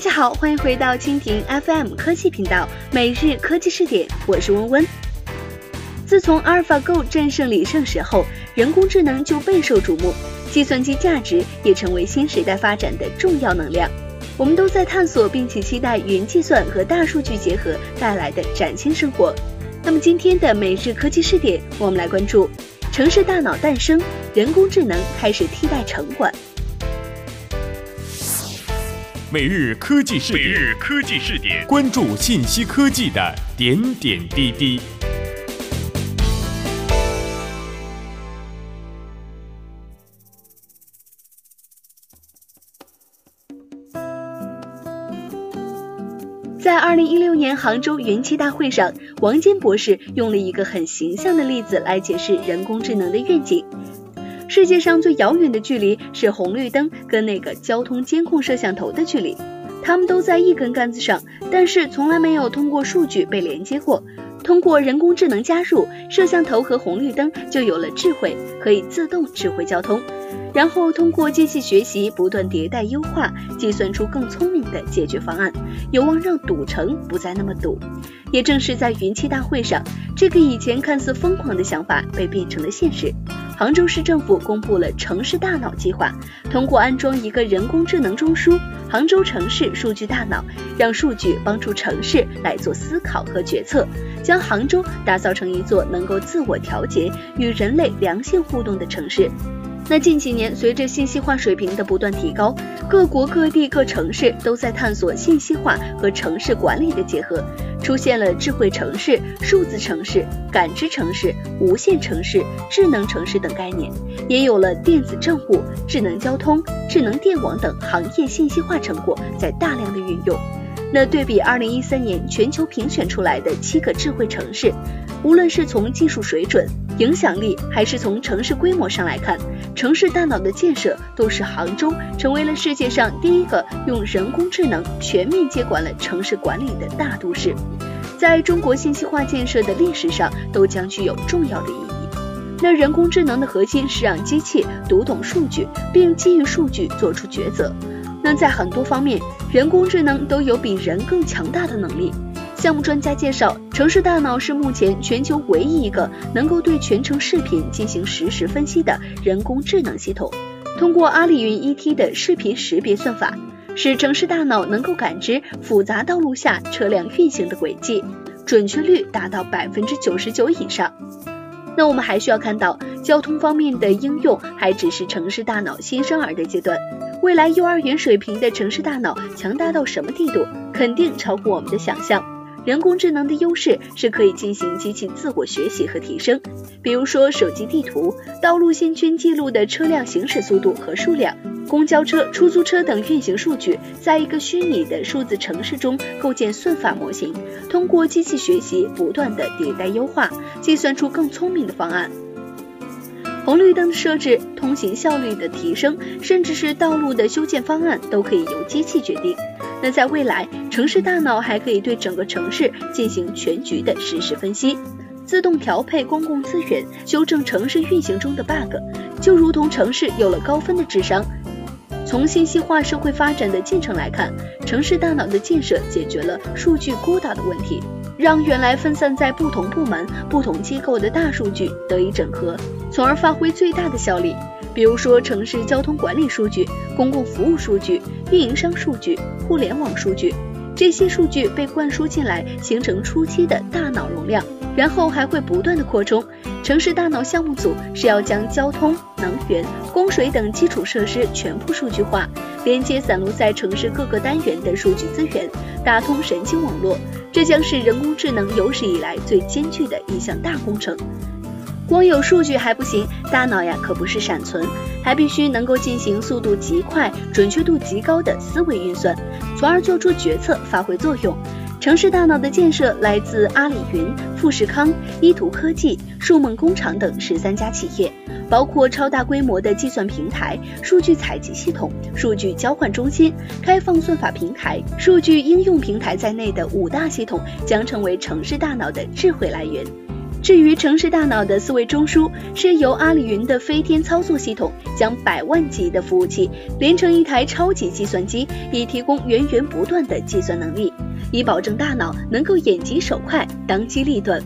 大家好，欢迎回到蜻蜓 FM 科技频道每日科技视点，我是温温。自从 AlphaGo 战胜李胜时后，人工智能就备受瞩目，计算机价值也成为新时代发展的重要能量。我们都在探索并且期待云计算和大数据结合带来的崭新生活。那么今天的每日科技视点，我们来关注城市大脑诞生，人工智能开始替代城管。每日科技视点，每日科技视点，关注信息科技的点点滴滴。在二零一六年杭州云栖大会上，王坚博士用了一个很形象的例子来解释人工智能的愿景。世界上最遥远的距离是红绿灯跟那个交通监控摄像头的距离，它们都在一根杆子上，但是从来没有通过数据被连接过。通过人工智能加入，摄像头和红绿灯就有了智慧，可以自动指挥交通。然后通过机器学习不断迭代优化，计算出更聪明的解决方案，有望让堵城不再那么堵。也正是在云栖大会上，这个以前看似疯狂的想法被变成了现实。杭州市政府公布了城市大脑计划，通过安装一个人工智能中枢——杭州城市数据大脑，让数据帮助城市来做思考和决策，将杭州打造成一座能够自我调节、与人类良性互动的城市。那近几年，随着信息化水平的不断提高，各国各地各城市都在探索信息化和城市管理的结合，出现了智慧城市、数字城市、感知城市、无线城市、智能城市等概念，也有了电子政务、智能交通、智能电网等行业信息化成果在大量的运用。那对比二零一三年全球评选出来的七个智慧城市，无论是从技术水准、影响力，还是从城市规模上来看，城市大脑的建设都是杭州成为了世界上第一个用人工智能全面接管了城市管理的大都市，在中国信息化建设的历史上都将具有重要的意义。那人工智能的核心是让机器读懂数据，并基于数据做出抉择。那在很多方面，人工智能都有比人更强大的能力。项目专家介绍，城市大脑是目前全球唯一一个能够对全程视频进行实时分析的人工智能系统。通过阿里云 ET 的视频识别算法，使城市大脑能够感知复杂道路下车辆运行的轨迹，准确率达到百分之九十九以上。那我们还需要看到，交通方面的应用还只是城市大脑新生儿的阶段。未来幼儿园水平的城市大脑强大到什么地步，肯定超乎我们的想象。人工智能的优势是可以进行机器自我学习和提升，比如说手机地图、道路线圈记录的车辆行驶速度和数量、公交车、出租车等运行数据，在一个虚拟的数字城市中构建算法模型，通过机器学习不断的迭代优化，计算出更聪明的方案。红绿灯的设置、通行效率的提升，甚至是道路的修建方案，都可以由机器决定。那在未来，城市大脑还可以对整个城市进行全局的实时分析，自动调配公共资源，修正城市运行中的 bug，就如同城市有了高分的智商。从信息化社会发展的进程来看，城市大脑的建设解决了数据孤岛的问题，让原来分散在不同部门、不同机构的大数据得以整合，从而发挥最大的效力。比如说，城市交通管理数据、公共服务数据、运营商数据、互联网数据，这些数据被灌输进来，形成初期的大脑容量，然后还会不断的扩充。城市大脑项目组是要将交通、能源、供水等基础设施全部数据化，连接散落在城市各个单元的数据资源，打通神经网络。这将是人工智能有史以来最艰巨的一项大工程。光有数据还不行，大脑呀可不是闪存，还必须能够进行速度极快、准确度极高的思维运算，从而做出决策、发挥作用。城市大脑的建设来自阿里云、富士康、依图科技、数梦工厂等十三家企业，包括超大规模的计算平台、数据采集系统、数据交换中心、开放算法平台、数据应用平台在内的五大系统将成为城市大脑的智慧来源。至于城市大脑的思维中枢，是由阿里云的飞天操作系统将百万级的服务器连成一台超级计算机，以提供源源不断的计算能力，以保证大脑能够眼疾手快、当机立断。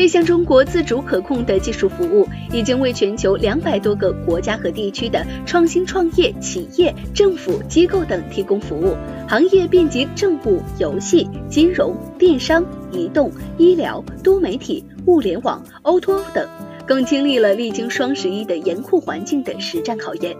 这项中国自主可控的技术服务，已经为全球两百多个国家和地区的创新创业企业、政府机构等提供服务，行业遍及政务、游戏、金融、电商、移动、医疗、多媒体、物联网、O2O 等，更经历了历经双十一的严酷环境的实战考验。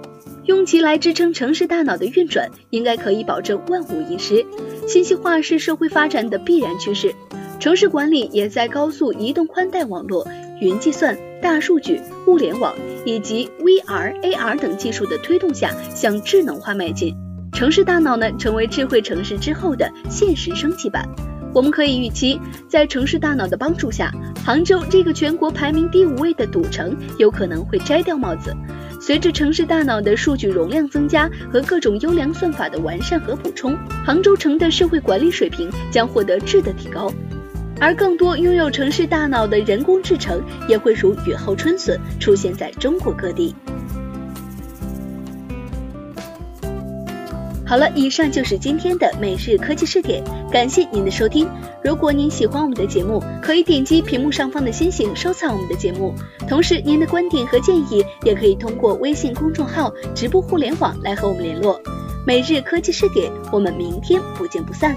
用其来支撑城市大脑的运转，应该可以保证万无一失。信息化是社会发展的必然趋势。城市管理也在高速移动宽带网络、云计算、大数据、物联网以及 VR、AR 等技术的推动下向智能化迈进。城市大脑呢，成为智慧城市之后的现实升级版。我们可以预期，在城市大脑的帮助下，杭州这个全国排名第五位的赌城有可能会摘掉帽子。随着城市大脑的数据容量增加和各种优良算法的完善和补充，杭州城的社会管理水平将获得质的提高。而更多拥有城市大脑的人工智能也会如雨后春笋出现在中国各地。好了，以上就是今天的每日科技视点，感谢您的收听。如果您喜欢我们的节目，可以点击屏幕上方的星星收藏我们的节目。同时，您的观点和建议也可以通过微信公众号“直播互联网”来和我们联络。每日科技视点，我们明天不见不散。